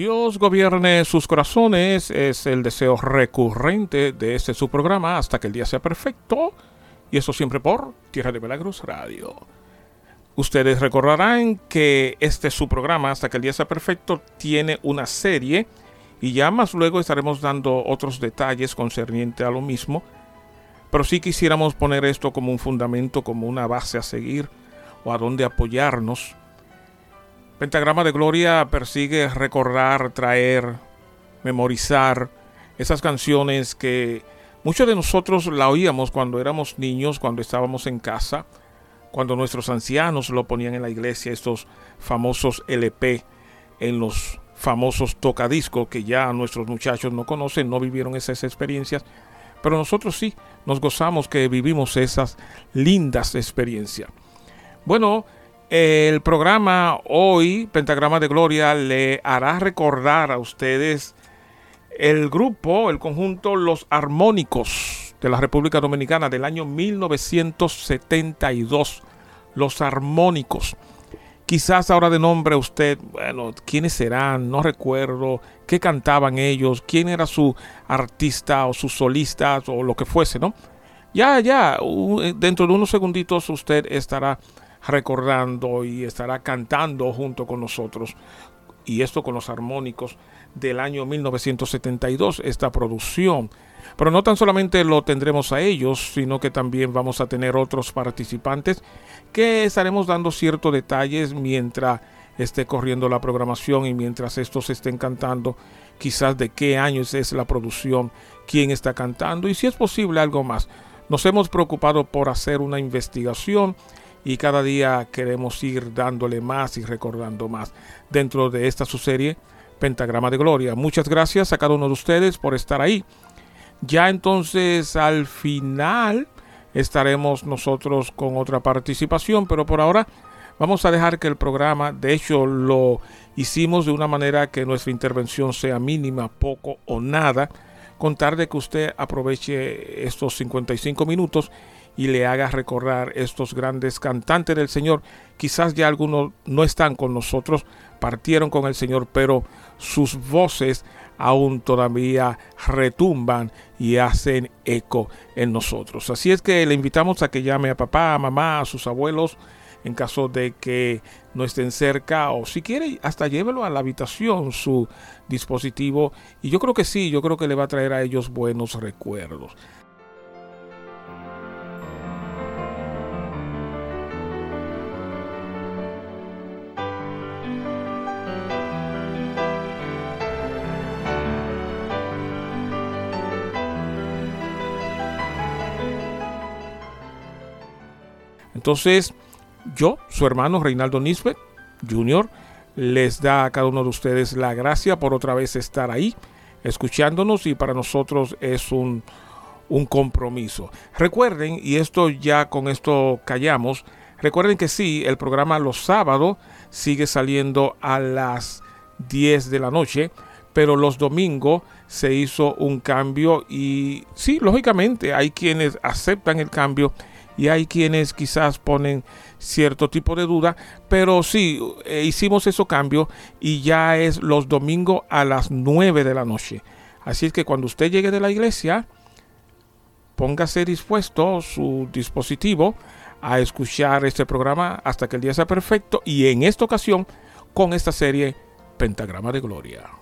Dios gobierne sus corazones es el deseo recurrente de este su programa hasta que el día sea perfecto. Y eso siempre por Tierra de Milagros Radio. Ustedes recordarán que este su programa hasta que el día sea perfecto tiene una serie y ya más luego estaremos dando otros detalles concerniente a lo mismo. Pero sí quisiéramos poner esto como un fundamento, como una base a seguir o a donde apoyarnos Pentagrama de Gloria persigue recordar, traer, memorizar esas canciones que muchos de nosotros la oíamos cuando éramos niños, cuando estábamos en casa, cuando nuestros ancianos lo ponían en la iglesia, estos famosos LP en los famosos tocadiscos que ya nuestros muchachos no conocen, no vivieron esas experiencias, pero nosotros sí nos gozamos que vivimos esas lindas experiencias. Bueno, el programa hoy, Pentagrama de Gloria, le hará recordar a ustedes el grupo, el conjunto Los Armónicos de la República Dominicana del año 1972. Los Armónicos. Quizás ahora de nombre usted, bueno, ¿quiénes serán? No recuerdo qué cantaban ellos, quién era su artista o sus solistas o lo que fuese, ¿no? Ya, ya, dentro de unos segunditos usted estará recordando y estará cantando junto con nosotros. Y esto con los armónicos del año 1972, esta producción. Pero no tan solamente lo tendremos a ellos, sino que también vamos a tener otros participantes que estaremos dando ciertos detalles mientras esté corriendo la programación y mientras estos estén cantando, quizás de qué años es la producción, quién está cantando y si es posible algo más. Nos hemos preocupado por hacer una investigación y cada día queremos ir dándole más y recordando más dentro de esta su serie Pentagrama de Gloria. Muchas gracias a cada uno de ustedes por estar ahí. Ya entonces al final estaremos nosotros con otra participación, pero por ahora vamos a dejar que el programa, de hecho lo hicimos de una manera que nuestra intervención sea mínima, poco o nada, contar de que usted aproveche estos 55 minutos y le haga recordar estos grandes cantantes del Señor. Quizás ya algunos no están con nosotros, partieron con el Señor, pero sus voces aún todavía retumban y hacen eco en nosotros. Así es que le invitamos a que llame a papá, a mamá, a sus abuelos, en caso de que no estén cerca o si quiere hasta llévelo a la habitación su dispositivo y yo creo que sí, yo creo que le va a traer a ellos buenos recuerdos. Entonces, yo, su hermano Reinaldo Nisbet Jr., les da a cada uno de ustedes la gracia por otra vez estar ahí, escuchándonos y para nosotros es un, un compromiso. Recuerden, y esto ya con esto callamos, recuerden que sí, el programa los sábados sigue saliendo a las 10 de la noche, pero los domingos se hizo un cambio y sí, lógicamente hay quienes aceptan el cambio y hay quienes quizás ponen cierto tipo de duda, pero sí, eh, hicimos ese cambio y ya es los domingos a las 9 de la noche. Así es que cuando usted llegue de la iglesia, póngase dispuesto su dispositivo a escuchar este programa hasta que el día sea perfecto y en esta ocasión con esta serie Pentagrama de Gloria.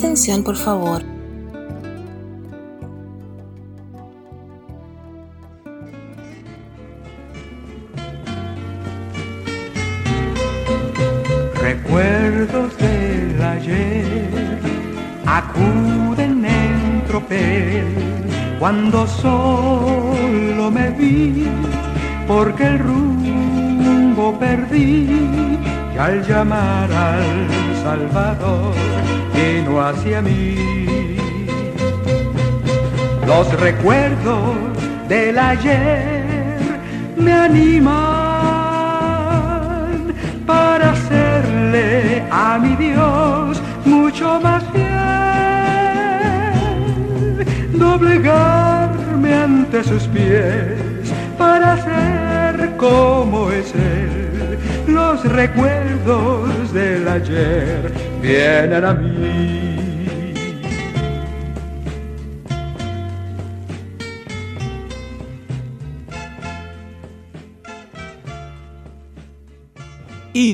Atención, por favor. Recuerdos del ayer acuden en tropel cuando solo me vi porque el rumbo perdí y al llamar al Salvador hacia mí. Los recuerdos del ayer me animan para hacerle a mi Dios mucho más fiel, doblegarme ante sus pies para ser como es Él. Los recuerdos del ayer vienen a mí.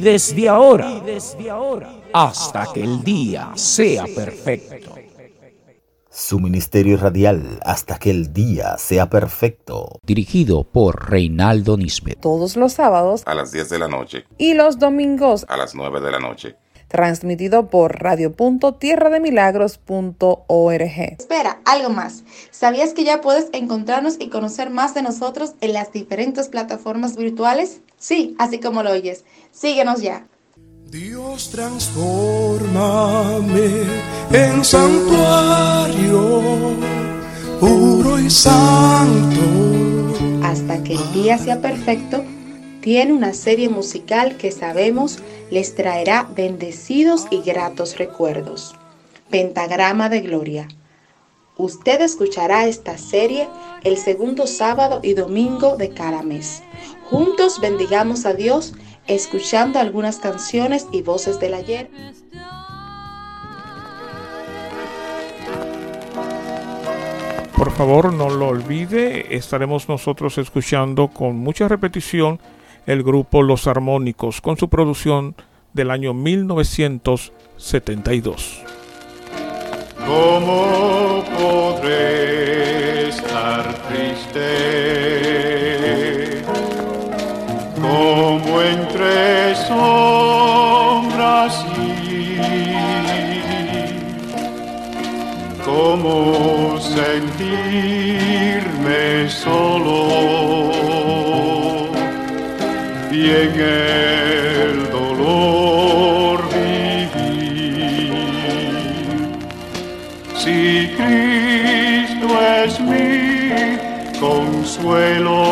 Desde ahora hasta que el día sea perfecto. Su ministerio radial hasta que el día sea perfecto. Dirigido por Reinaldo Nisbet. Todos los sábados a las 10 de la noche y los domingos a las 9 de la noche. Transmitido por radio.tierrademilagros.org. Espera, algo más. ¿Sabías que ya puedes encontrarnos y conocer más de nosotros en las diferentes plataformas virtuales? Sí, así como lo oyes. Síguenos ya. Dios transformame en santuario puro y santo. Hasta que el día sea perfecto, tiene una serie musical que sabemos les traerá bendecidos y gratos recuerdos. Pentagrama de Gloria. Usted escuchará esta serie el segundo sábado y domingo de cada mes. Juntos bendigamos a Dios escuchando algunas canciones y voces del ayer. Por favor, no lo olvide, estaremos nosotros escuchando con mucha repetición el grupo Los Armónicos con su producción del año 1972. ¿Cómo podré estar triste? Cómo sentirme solo y en el dolor vivir. Si Cristo es mi consuelo,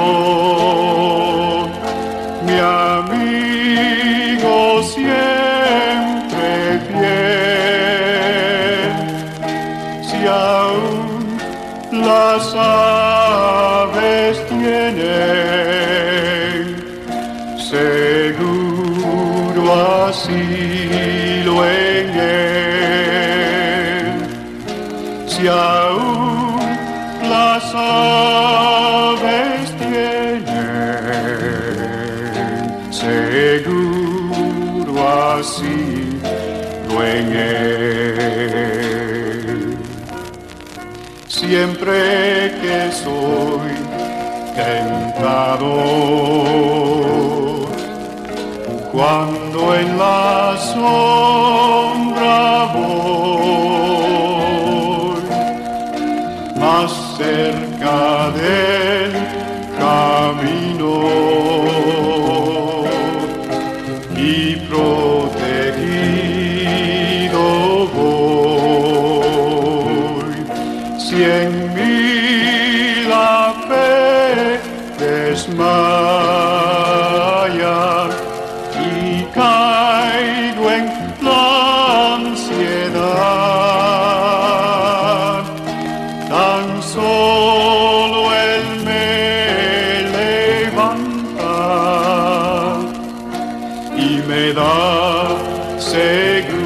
Siempre que soy tentado, cuando en la y me da seguridad.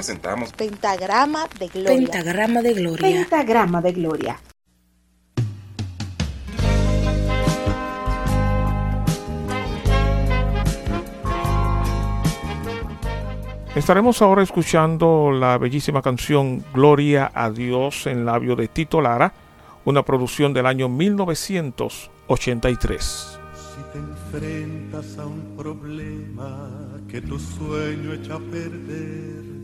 Presentamos Pentagrama de Gloria. Pentagrama de Gloria. Pentagrama de Gloria. Estaremos ahora escuchando la bellísima canción Gloria a Dios en labio de Tito Lara, una producción del año 1983. Si te enfrentas a un problema que tu sueño echa a perder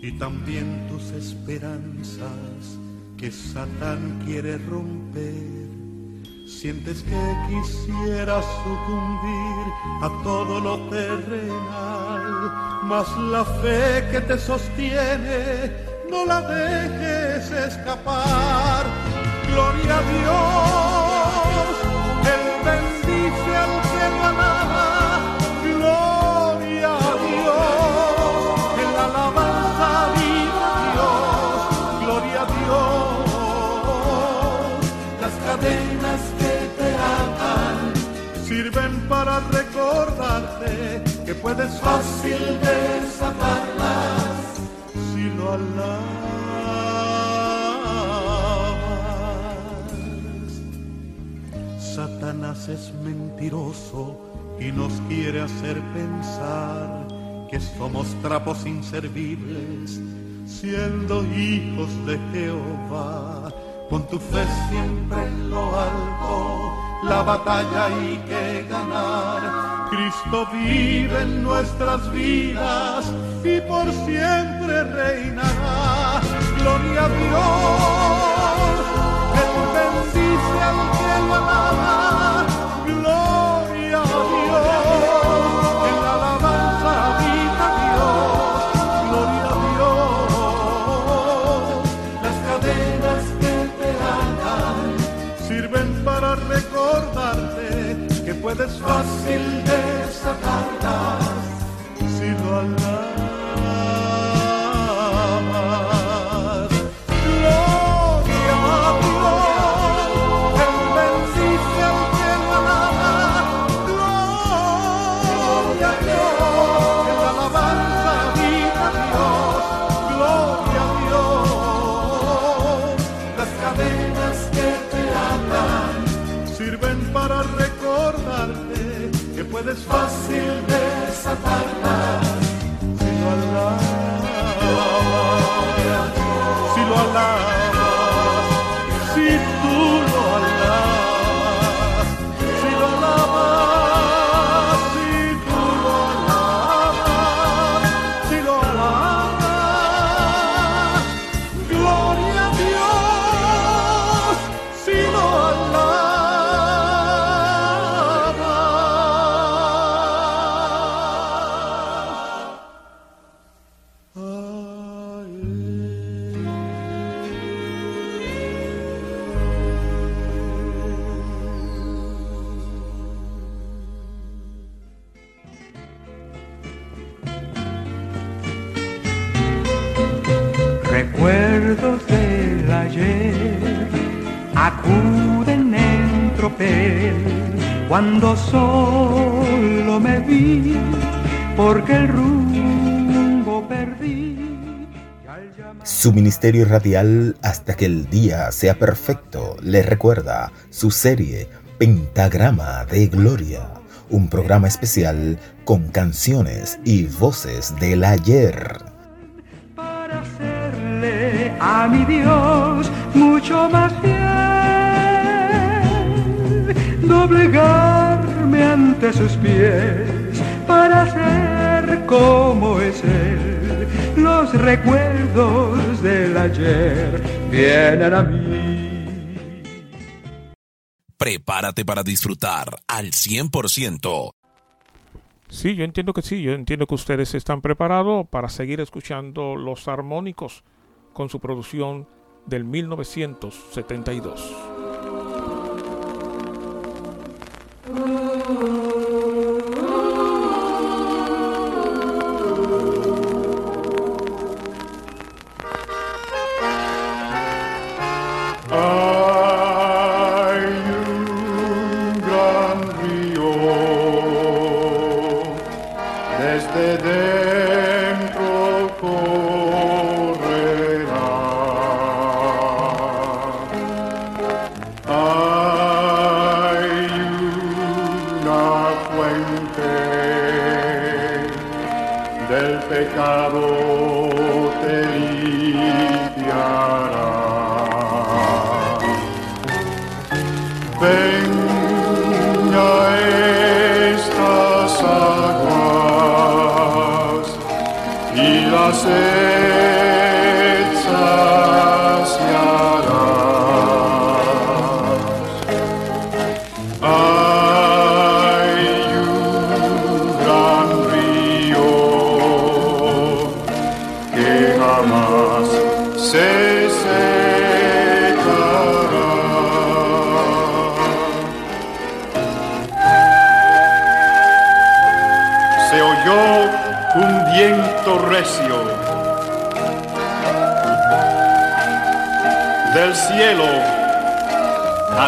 y también tus esperanzas que Satán quiere romper, sientes que quisieras sucumbir a todo lo terrenal, mas la fe que te sostiene no la dejes escapar. Gloria a Dios, para recordarte que puedes fácil desatarlas si lo alabas. Satanás es mentiroso y nos quiere hacer pensar que somos trapos inservibles, siendo hijos de Jehová. Con tu fe siempre en lo alto, la batalla hay que ganar. Cristo vive en nuestras vidas y por siempre reinará. Gloria a Dios, bendice al que lo. Fácil Recuerdos del ayer acuden en tropel cuando solo me vi porque el rumbo perdí. Su ministerio radial hasta que el día sea perfecto le recuerda su serie Pentagrama de Gloria, un programa especial con canciones y voces del ayer. A mi Dios mucho más fiel, doblegarme ante sus pies para ser como es Él. Los recuerdos del ayer vienen a mí. Prepárate para disfrutar al 100%. Sí, yo entiendo que sí, yo entiendo que ustedes están preparados para seguir escuchando Los Armónicos con su producción del 1972. Hay una fuente del pecado te limpiará. Venga estas aguas y la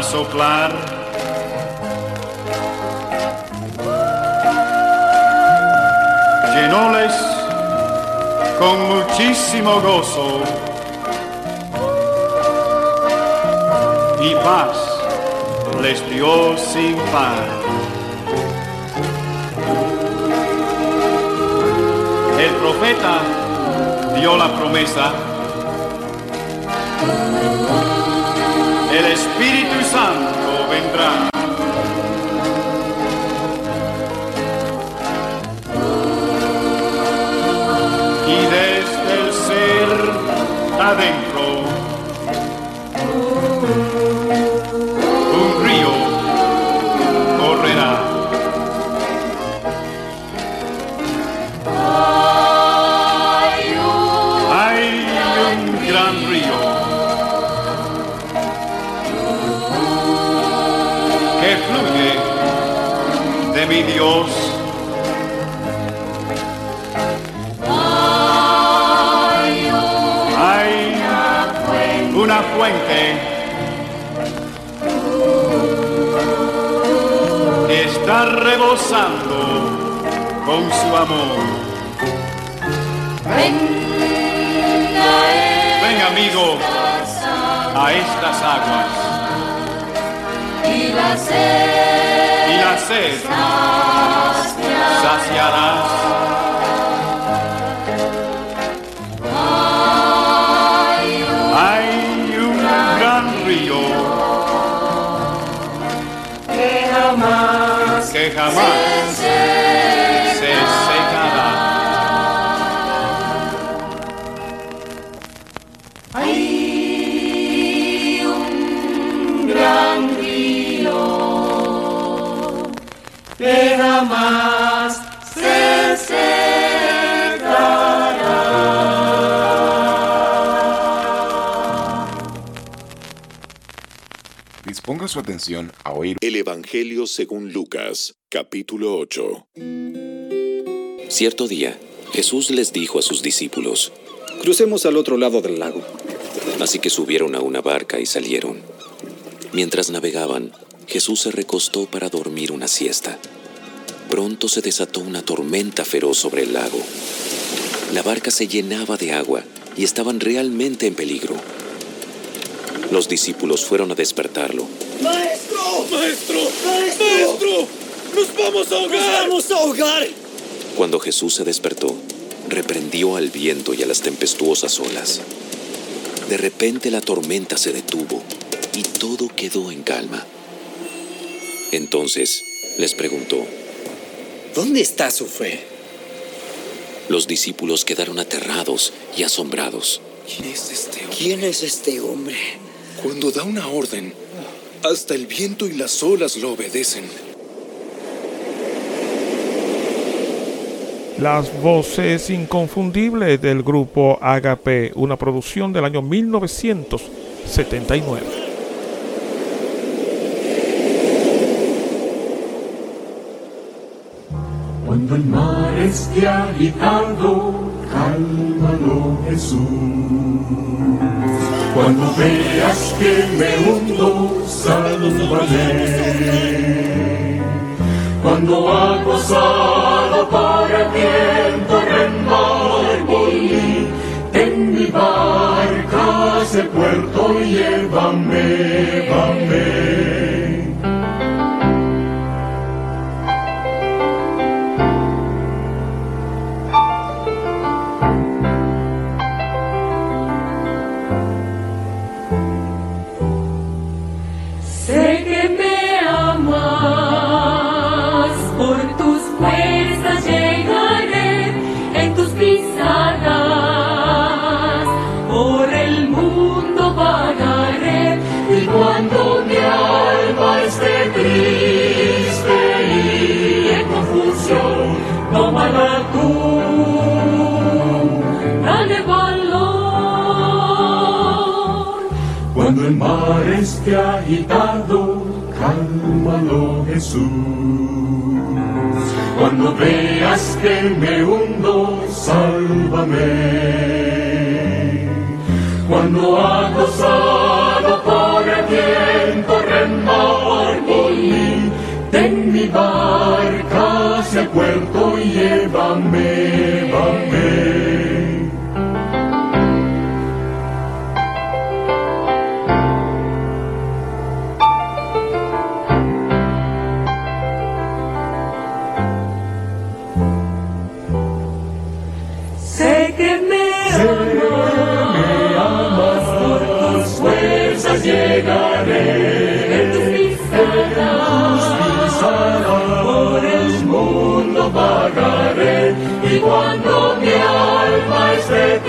a soplar. Llenóles con muchísimo gozo y paz les dio sin par. El profeta dio la promesa. Santo vendrá. Y desde el ser adentro, atención a oír El Evangelio según Lucas, capítulo 8. Cierto día, Jesús les dijo a sus discípulos, Crucemos al otro lado del lago. así que subieron a una barca y salieron. Mientras navegaban, Jesús se recostó para dormir una siesta. Pronto se desató una tormenta feroz sobre el lago. La barca se llenaba de agua y estaban realmente en peligro. Los discípulos fueron a despertarlo. Maestro, maestro, maestro, ¡Nos vamos a ahogar! ¡Nos vamos a ahogar! Cuando Jesús se despertó, reprendió al viento y a las tempestuosas olas. De repente la tormenta se detuvo y todo quedó en calma. Entonces les preguntó, ¿Dónde está su fe? Los discípulos quedaron aterrados y asombrados. ¿Quién es este hombre? ¿Quién es este hombre? Cuando da una orden, hasta el viento y las olas lo obedecen. Las voces inconfundibles del grupo Agape, una producción del año 1979. Cuando el mar esté agitado, cálmalo Jesús. Cuando veas que me hundo, sálvame. Cuando acosado por el viento remar mí, en mi barca el puerto llévame, llévame. Esté agitado, cálmalo Jesús. Cuando veas que me hundo, sálvame. Cuando acosado por el viento remar mí, ten mi barca hacia el puerto y llévame, llévame.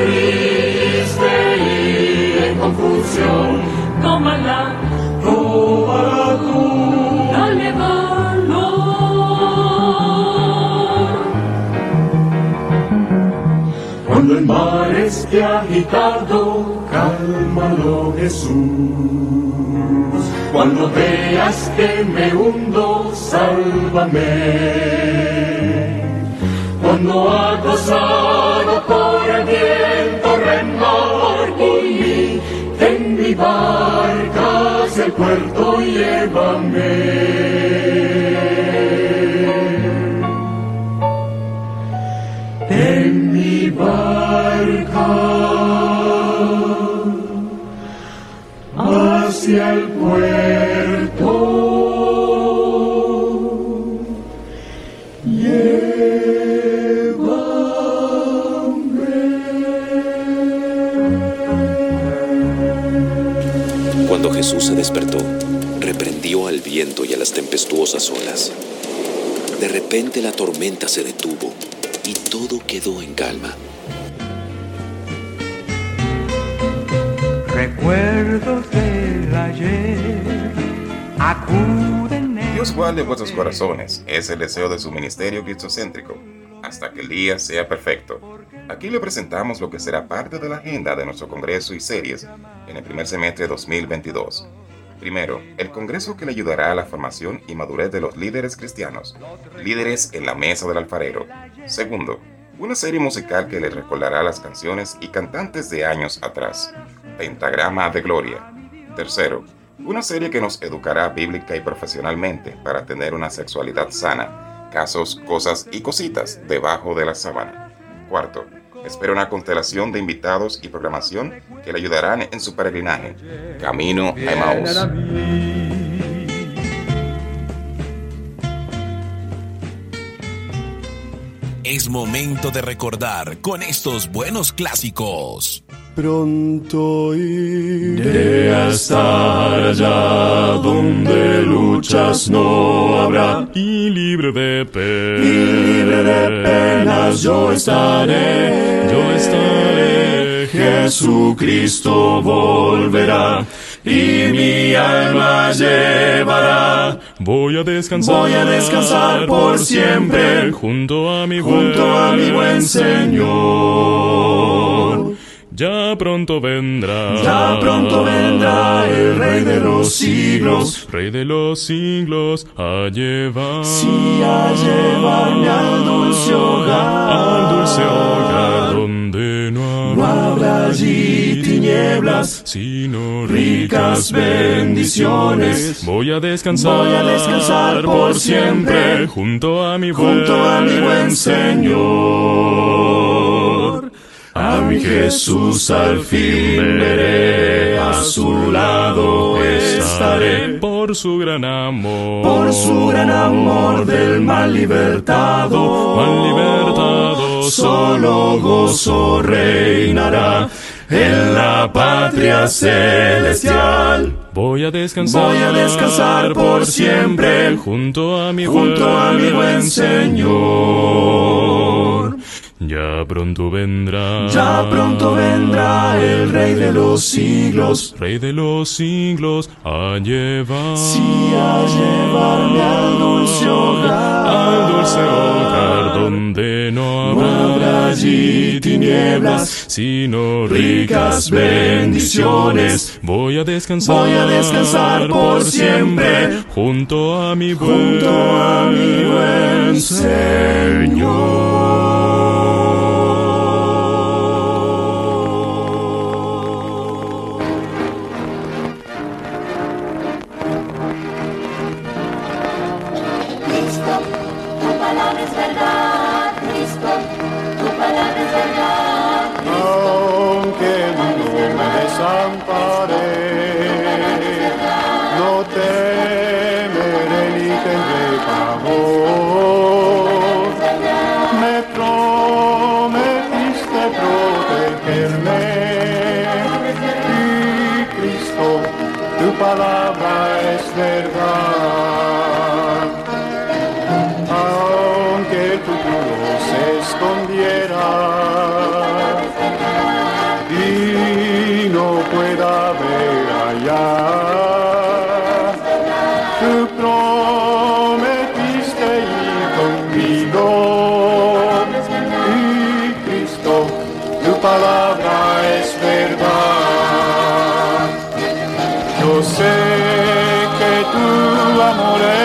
Triste y en confusión, tómala, tómala tú, dale valor. Cuando el mar esté agitado, cálmalo Jesús. Cuando veas que me hundo, sálvame. Cuando acosado por el puerto llévame. en mi barca hacia el puerto. Despertó, reprendió al viento y a las tempestuosas olas. De repente la tormenta se detuvo y todo quedó en calma. Recuerdos del ayer acuden en Dios guarde vuestros corazones, es el deseo de su ministerio cristocéntrico, hasta que el día sea perfecto. Aquí le presentamos lo que será parte de la agenda de nuestro congreso y series en el primer semestre de 2022. Primero, el congreso que le ayudará a la formación y madurez de los líderes cristianos, líderes en la mesa del alfarero. Segundo, una serie musical que le recordará las canciones y cantantes de años atrás, Pentagrama de Gloria. Tercero, una serie que nos educará bíblica y profesionalmente para tener una sexualidad sana, casos, cosas y cositas debajo de la sábana. Cuarto, espera una constelación de invitados y programación que le ayudarán en su peregrinaje. Camino a Emmaus. Es momento de recordar con estos buenos clásicos. Pronto iré a estar allá donde luchas no habrá. Y libre de penas. Y libre de penas yo estaré. Yo estaré. Jesucristo volverá y mi alma llevará. Voy a descansar. Voy a descansar por siempre junto a mi junto buen, a mi buen Señor. Ya pronto vendrá. Ya pronto vendrá el Rey de los siglos. Rey de los siglos a llevar. Sí, a llevarme al dulce hogar. Al dulce hogar donde no No habrá, allí tinieblas, sino ricas bendiciones. Voy a descansar. Voy a descansar por siempre junto a mi junto a mi buen Señor. A mi Jesús al fin veré, a su lado estaré. Por su gran amor. Por su gran amor del mal libertado, Mal libertado. solo gozo reinará en la patria celestial. Voy a descansar. Voy a descansar por siempre junto a mi junto buen, a mi buen Señor. Ya pronto vendrá. Ya pronto vendrá el Rey de los siglos, Rey de los siglos a llevar. sí a llevarme al dulce hogar. Al dulce hogar donde no No habrá, habrá allí tinieblas, sino ricas bendiciones. Voy a descansar. Voy a descansar por siempre junto a mi buen, junto a mi buen Señor.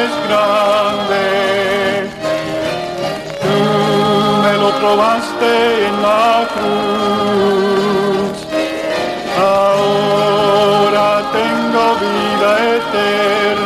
Amor es grande. Tú me lo probaste en la cruz. Ahora tengo vida eterna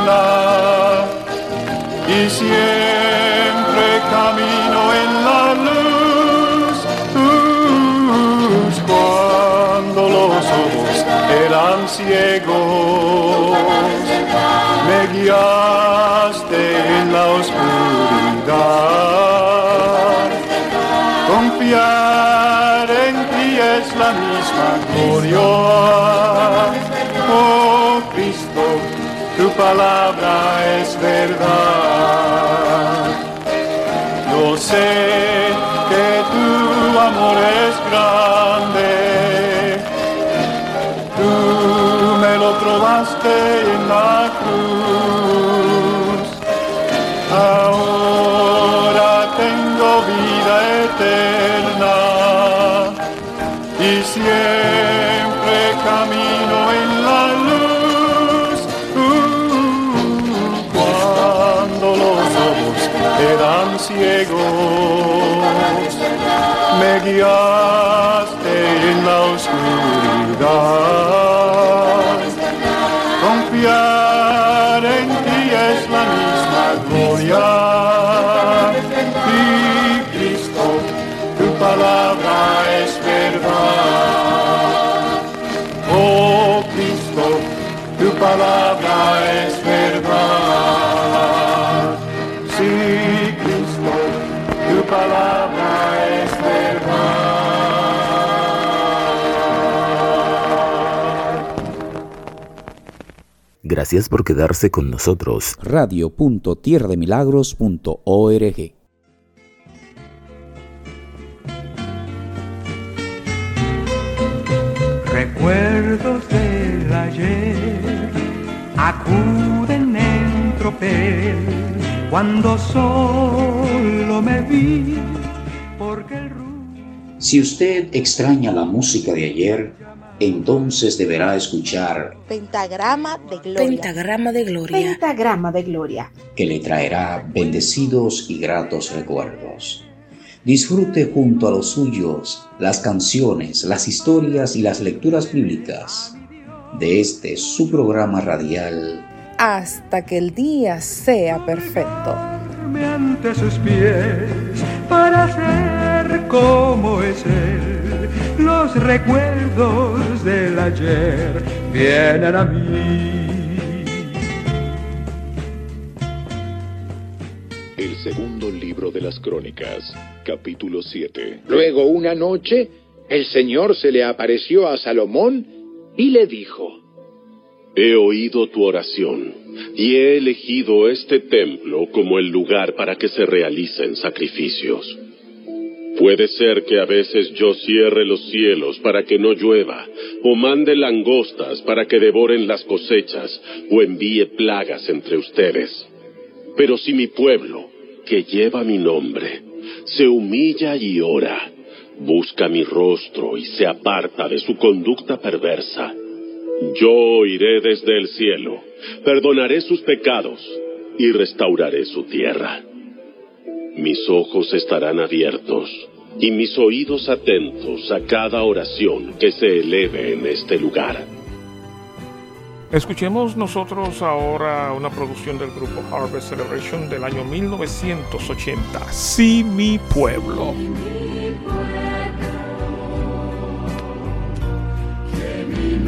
gloria. Oh Cristo, tu palabra es verdad. Yo sé que tu amor es grande. Tú me lo probaste en me Gracias por quedarse con nosotros. Radio.tierrademilagros.org Recuerdos del ayer acuden en tropel cuando solo me vi porque el Si usted extraña la música de ayer, entonces deberá escuchar Pentagrama de Gloria. Pentagrama de Gloria. Pentagrama de Gloria. que le traerá bendecidos y gratos recuerdos. Disfrute junto a los suyos las canciones, las historias y las lecturas bíblicas de este su programa radial Hasta que el día sea perfecto. ante sus pies para ser como es él. Los recuerdos del ayer vienen a mí. El segundo libro de las crónicas, capítulo 7. Luego una noche, el Señor se le apareció a Salomón y le dijo, He oído tu oración y he elegido este templo como el lugar para que se realicen sacrificios. Puede ser que a veces yo cierre los cielos para que no llueva, o mande langostas para que devoren las cosechas, o envíe plagas entre ustedes. Pero si mi pueblo, que lleva mi nombre, se humilla y ora, busca mi rostro y se aparta de su conducta perversa, yo oiré desde el cielo, perdonaré sus pecados y restauraré su tierra. Mis ojos estarán abiertos y mis oídos atentos a cada oración que se eleve en este lugar. Escuchemos nosotros ahora una producción del grupo Harvest Celebration del año 1980, Sí mi pueblo. Que mi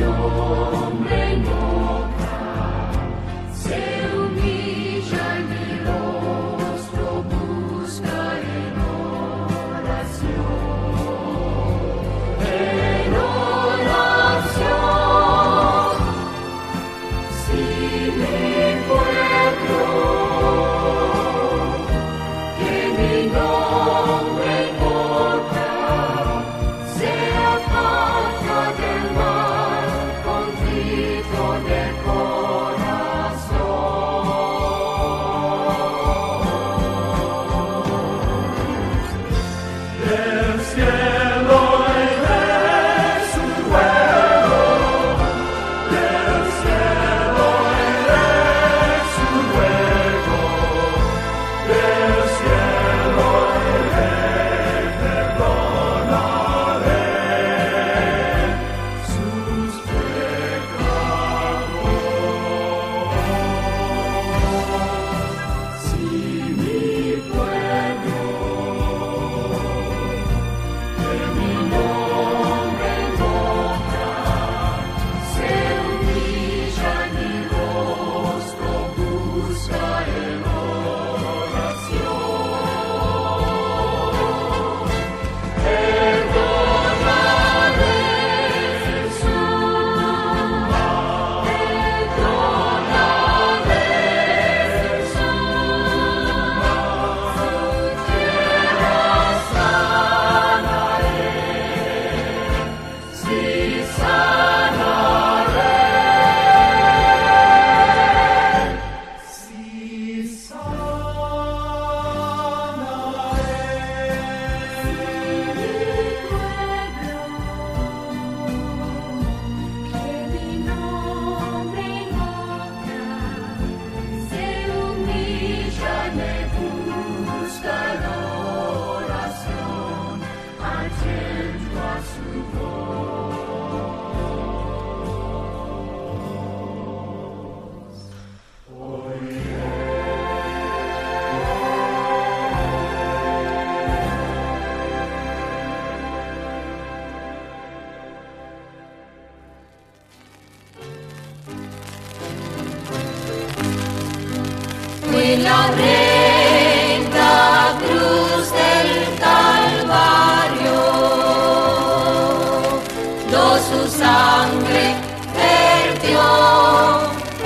su sangre vertió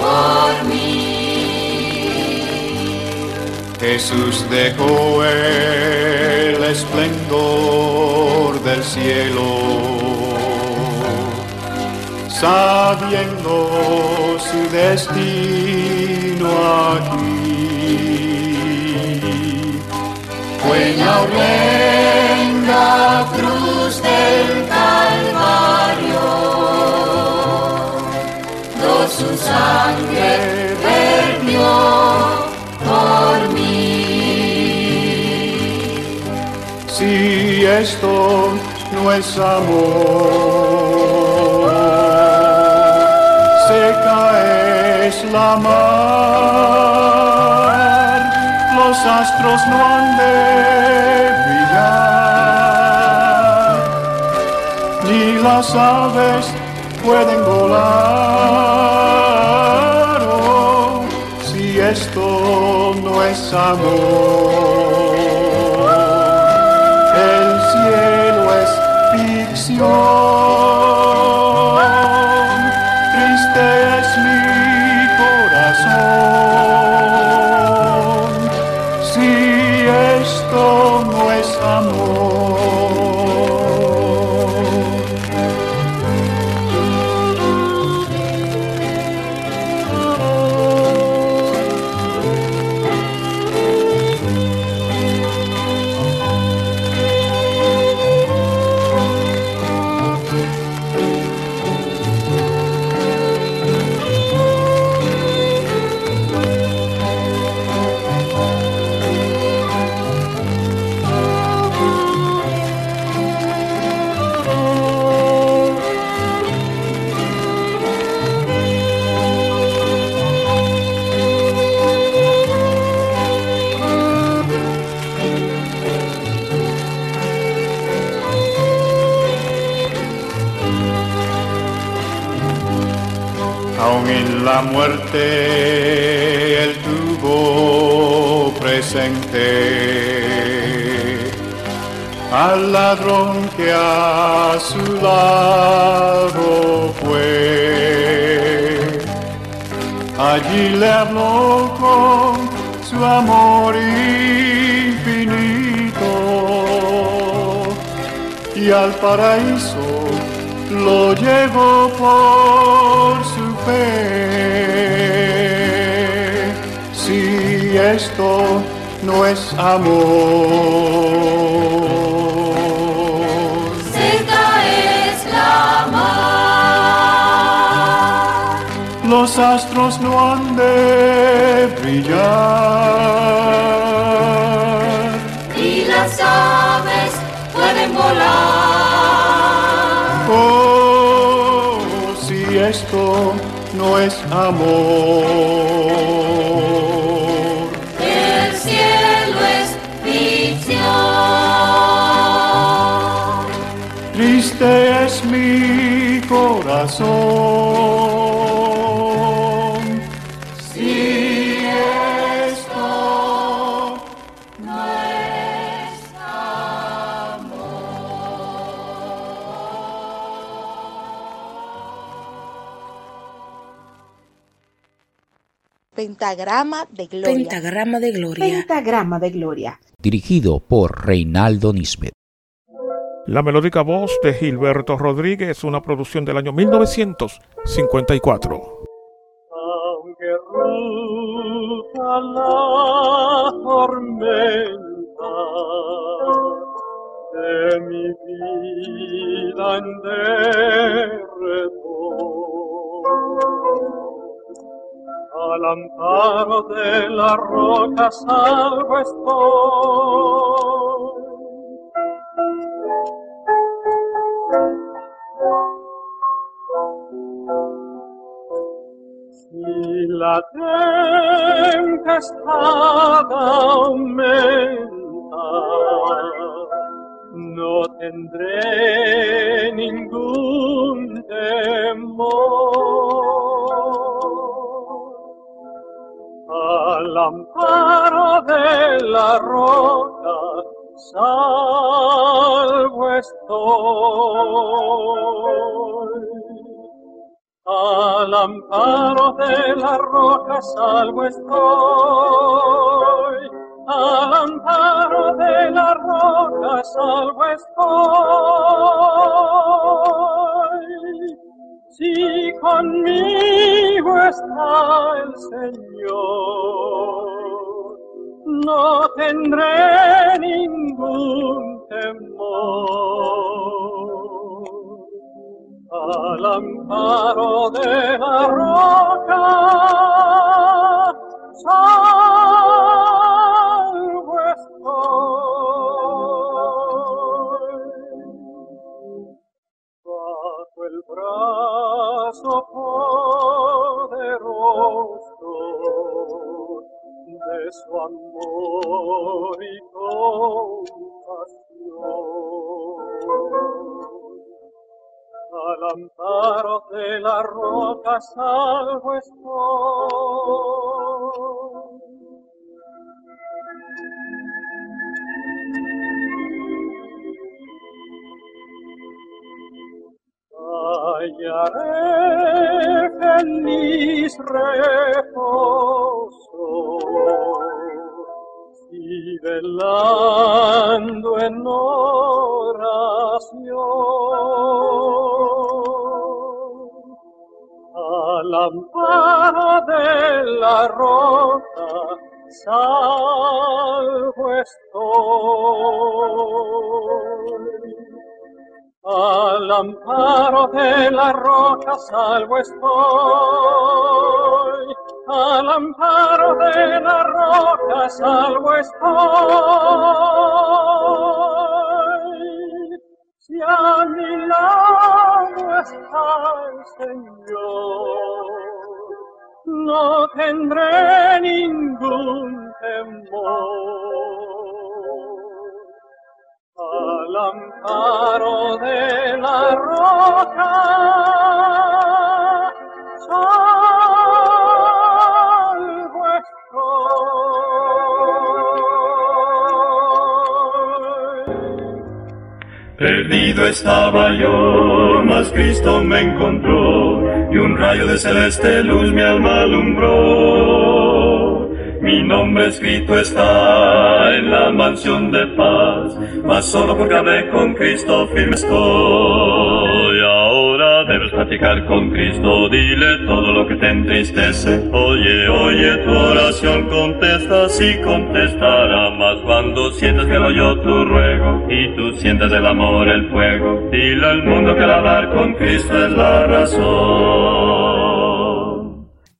por mí. Jesús dejó el esplendor del cielo, sabiendo su destino aquí. Fue la horrenda cruz del su sangre vertió por mí. Si esto no es amor, seca es la mar, los astros no han de brillar, ni las aves pueden volar. Esto no es amor, el cielo es ficción. Al ladrón que a su lado fue. Allí le habló con su amor infinito y al paraíso lo llevó por su fe. Si esto no es amor, los astros no han de brillar. y las aves pueden volar. Oh, si esto no es amor. El cielo es ficción. Triste es mi corazón. Pentagrama de Gloria. Pentagrama de Gloria. Pentagrama de Gloria. Dirigido por Reinaldo Nisbet. La melódica voz de Gilberto Rodríguez, una producción del año 1954. Aunque ruja la tormenta de mi vida en derredor, al amparo de la roca salvo estoy. Si la tempestad aumenta, no tendré ningún temor. Al amparo de la roca salvo estoy. Al amparo de la roca salvo estoy, al amparo de la roca salvo estoy. Conmigo está el Señor, no tendré ningún temor. Al amparo de la roca, de su amor y compasión. Al amparo de la roca salvo estoy. Hallaré feliz reposo velando en oración al amparo de la roca salvo estoy. Al amparo de la roca salvo estoy. Al amparo de la roca salvo estoy. Si a mi lado está el Señor, no tendré ningún temor. Al amparo de la roca, Perdido estaba yo, mas Cristo me encontró y un rayo de celeste luz mi alma alumbró. Mi nombre escrito está en la mansión de paz, mas solo porque hablé con Cristo firme estoy. Debes platicar con Cristo, dile todo lo que te entristece. Oye, oye, tu oración contesta, sí contestará, mas cuando sientas que no oyó tu ruego y tú sientes el amor, el fuego, dile al mundo que el hablar con Cristo es la razón.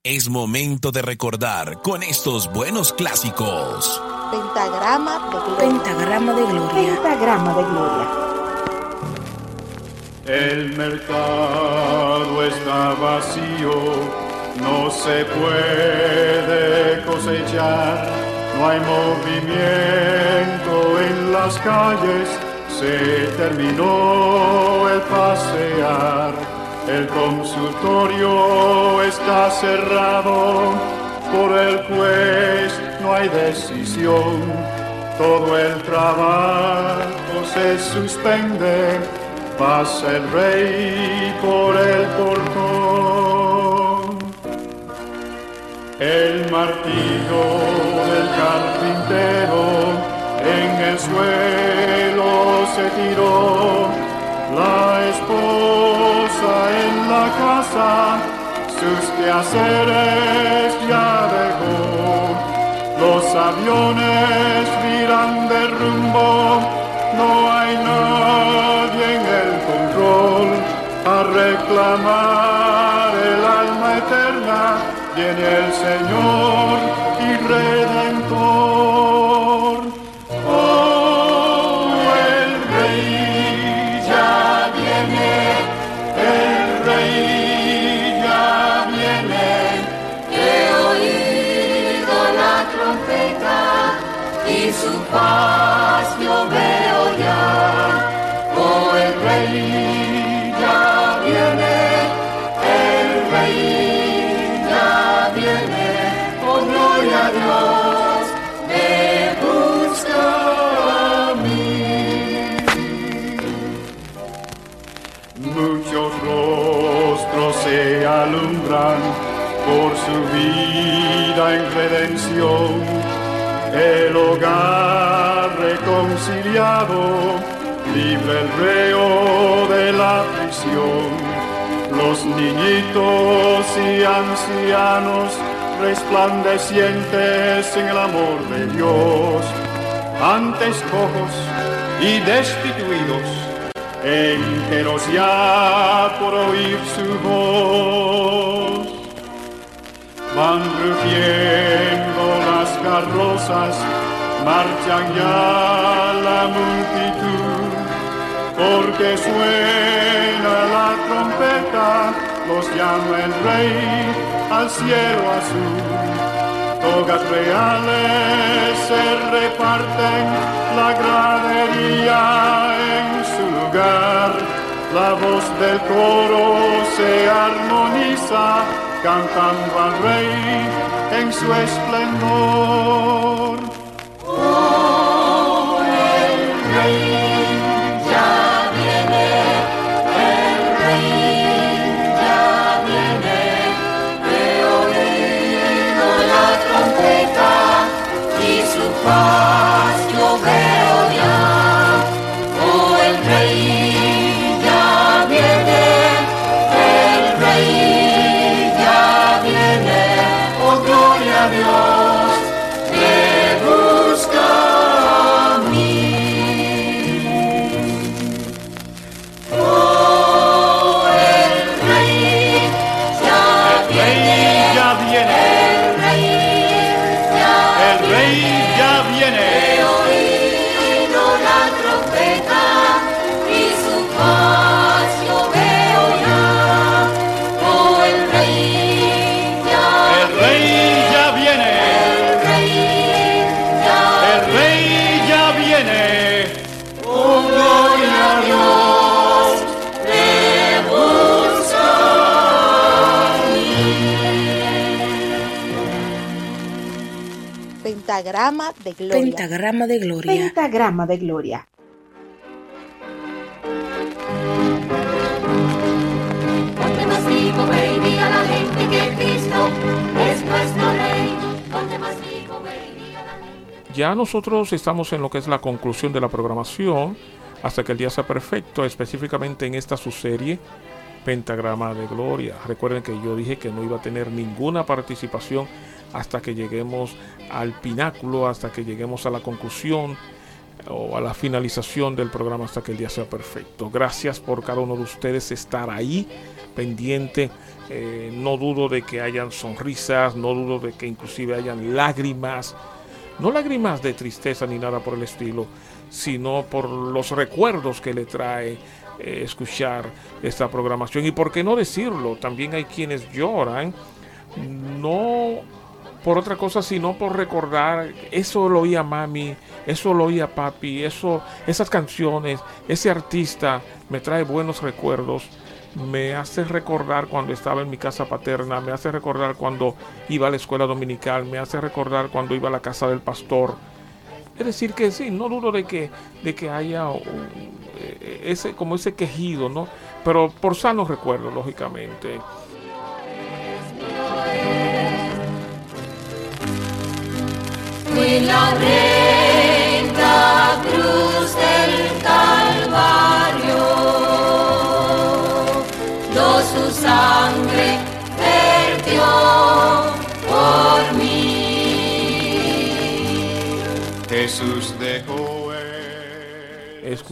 Es momento de recordar con estos buenos clásicos. Pentagrama de gloria. Pentagrama de gloria. Pentagrama de gloria. El mercado está vacío, no se puede cosechar, no hay movimiento en las calles, se terminó el pasear. El consultorio está cerrado, por el juez no hay decisión, todo el trabajo se suspende, pasa el rey por el portón. El martillo del carpintero en el suelo se tiró, la esposa en la casa sus quehaceres ya dejó. Los aviones miran de rumbo, no hay nadie a reclamar el alma eterna. Viene el Señor y Redentor. Por su vida en redención. el hogar reconciliado, libre el reo de la prisión. Los niñitos y ancianos resplandecientes en el amor de Dios, antes cojos y destituidos, enteros ya por oír su voz. Van rugiendo las carrozas, marchan ya la multitud, porque suena la trompeta, los llama el rey al cielo azul. Togas reales se reparten, la gradería en su lugar. La voz del coro se armoniza, cantando al rey en su esplendor. Pentagrama de gloria. Pentagrama de gloria. Pentagrama de gloria. Ya nosotros estamos en lo que es la conclusión de la programación hasta que el día sea perfecto, específicamente en esta su serie Pentagrama de Gloria. Recuerden que yo dije que no iba a tener ninguna participación hasta que lleguemos al pináculo, hasta que lleguemos a la conclusión o a la finalización del programa hasta que el día sea perfecto. Gracias por cada uno de ustedes estar ahí pendiente. Eh, no dudo de que hayan sonrisas, no dudo de que inclusive hayan lágrimas. No lágrimas de tristeza ni nada por el estilo, sino por los recuerdos que le trae eh, escuchar esta programación. Y por qué no decirlo, también hay quienes lloran, no por otra cosa, sino por recordar, eso lo oía mami, eso lo oía papi, eso, esas canciones, ese artista me trae buenos recuerdos, me hace recordar cuando estaba en mi casa paterna, me hace recordar cuando iba a la escuela dominical, me hace recordar cuando iba a la casa del pastor. Es decir, que sí, no dudo de que, de que haya un, eh, ese, como ese quejido, ¿no? Pero por sanos recuerdos, lógicamente.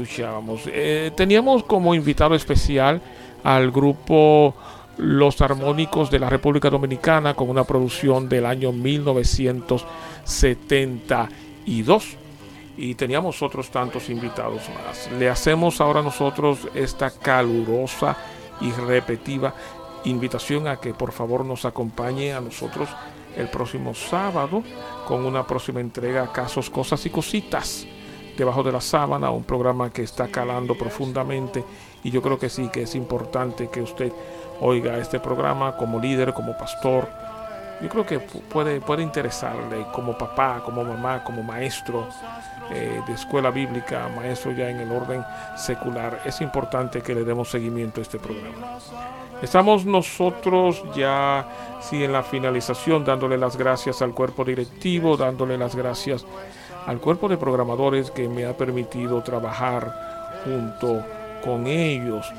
Escuchábamos. Eh, teníamos como invitado especial al grupo Los Armónicos de la República Dominicana con una producción del año 1972. Y teníamos otros tantos invitados más. Le hacemos ahora nosotros esta calurosa y repetida invitación a que por favor nos acompañe a nosotros el próximo sábado con una próxima entrega Casos, Cosas y Cositas debajo de la sábana, un programa que está calando profundamente y yo creo que sí, que es importante que usted oiga este programa como líder, como pastor, yo creo que pu- puede, puede interesarle como papá, como mamá, como maestro eh, de escuela bíblica, maestro ya en el orden secular. Es importante que le demos seguimiento a este programa. Estamos nosotros ya, sí, en la finalización, dándole las gracias al cuerpo directivo, dándole las gracias al cuerpo de programadores que me ha permitido trabajar junto con ellos.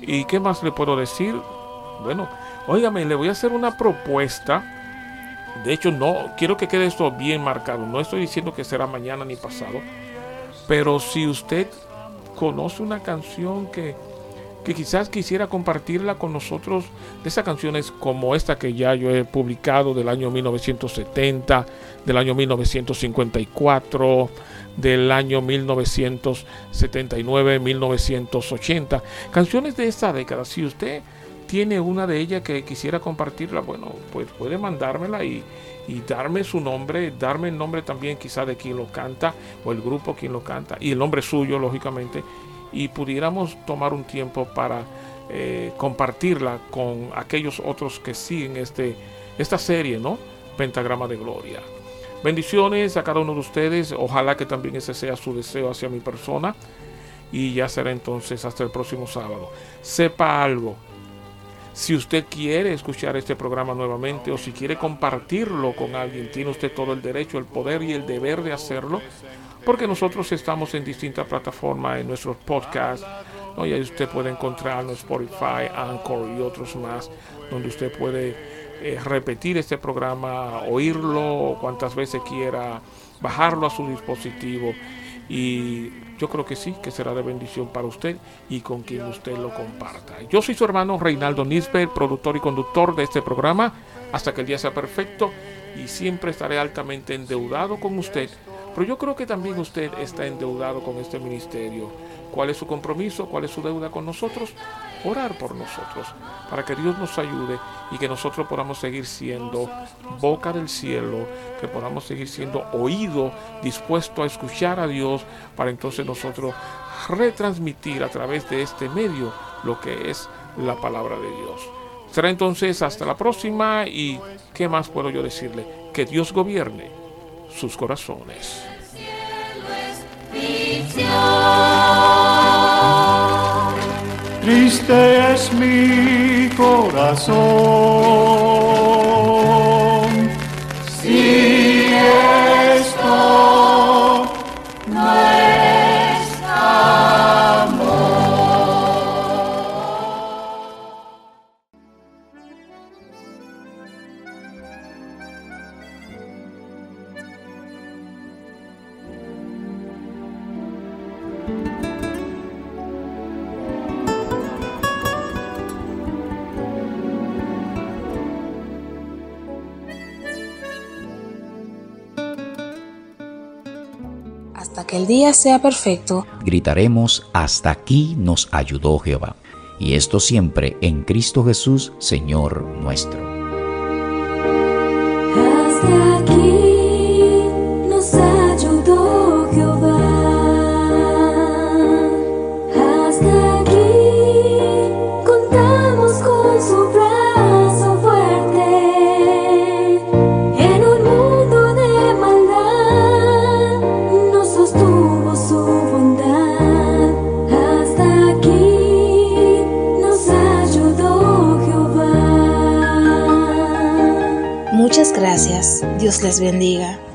¿Y qué más le puedo decir? Bueno, óigame, le voy a hacer una propuesta. De hecho, no quiero que quede esto bien marcado. No estoy diciendo que será mañana ni pasado. Pero si usted conoce una canción que, que quizás quisiera compartirla con nosotros, de esas canciones como esta que ya yo he publicado del año 1970, del año 1954, del año 1979, 1980, canciones de esta década. Si usted tiene una de ellas que quisiera compartirla, bueno, pues puede mandármela y, y darme su nombre, darme el nombre también quizá de quien lo canta o el grupo quien lo canta y el nombre suyo, lógicamente, y pudiéramos tomar un tiempo para eh, compartirla con aquellos otros que siguen este, esta serie, ¿no? Pentagrama de Gloria. Bendiciones a cada uno de ustedes. Ojalá que también ese sea su deseo hacia mi persona. Y ya será entonces hasta el próximo sábado. Sepa algo. Si usted quiere escuchar este programa nuevamente o si quiere compartirlo con alguien, tiene usted todo el derecho, el poder y el deber de hacerlo. Porque nosotros estamos en distintas plataformas, en nuestros podcasts, ¿no? y ahí usted puede encontrarnos Spotify, Anchor y otros más, donde usted puede eh, repetir este programa, oírlo cuantas veces quiera, bajarlo a su dispositivo. Y yo creo que sí, que será de bendición para usted y con quien usted lo comparta. Yo soy su hermano Reinaldo Nisbet, productor y conductor de este programa, hasta que el día sea perfecto y siempre estaré altamente endeudado con usted. Pero yo creo que también usted está endeudado con este ministerio. ¿Cuál es su compromiso? ¿Cuál es su deuda con nosotros? Orar por nosotros, para que Dios nos ayude y que nosotros podamos seguir siendo boca del cielo, que podamos seguir siendo oído, dispuesto a escuchar a Dios, para entonces nosotros retransmitir a través de este medio lo que es la palabra de Dios. Será entonces hasta la próxima y ¿qué más puedo yo decirle? Que Dios gobierne sus corazones. Triste es mi corazón. Día sea perfecto, Gritaremos, hasta aquí nos ayudó Jehová. Y esto siempre en Cristo Jesús, Señor nuestro. Les bendiga.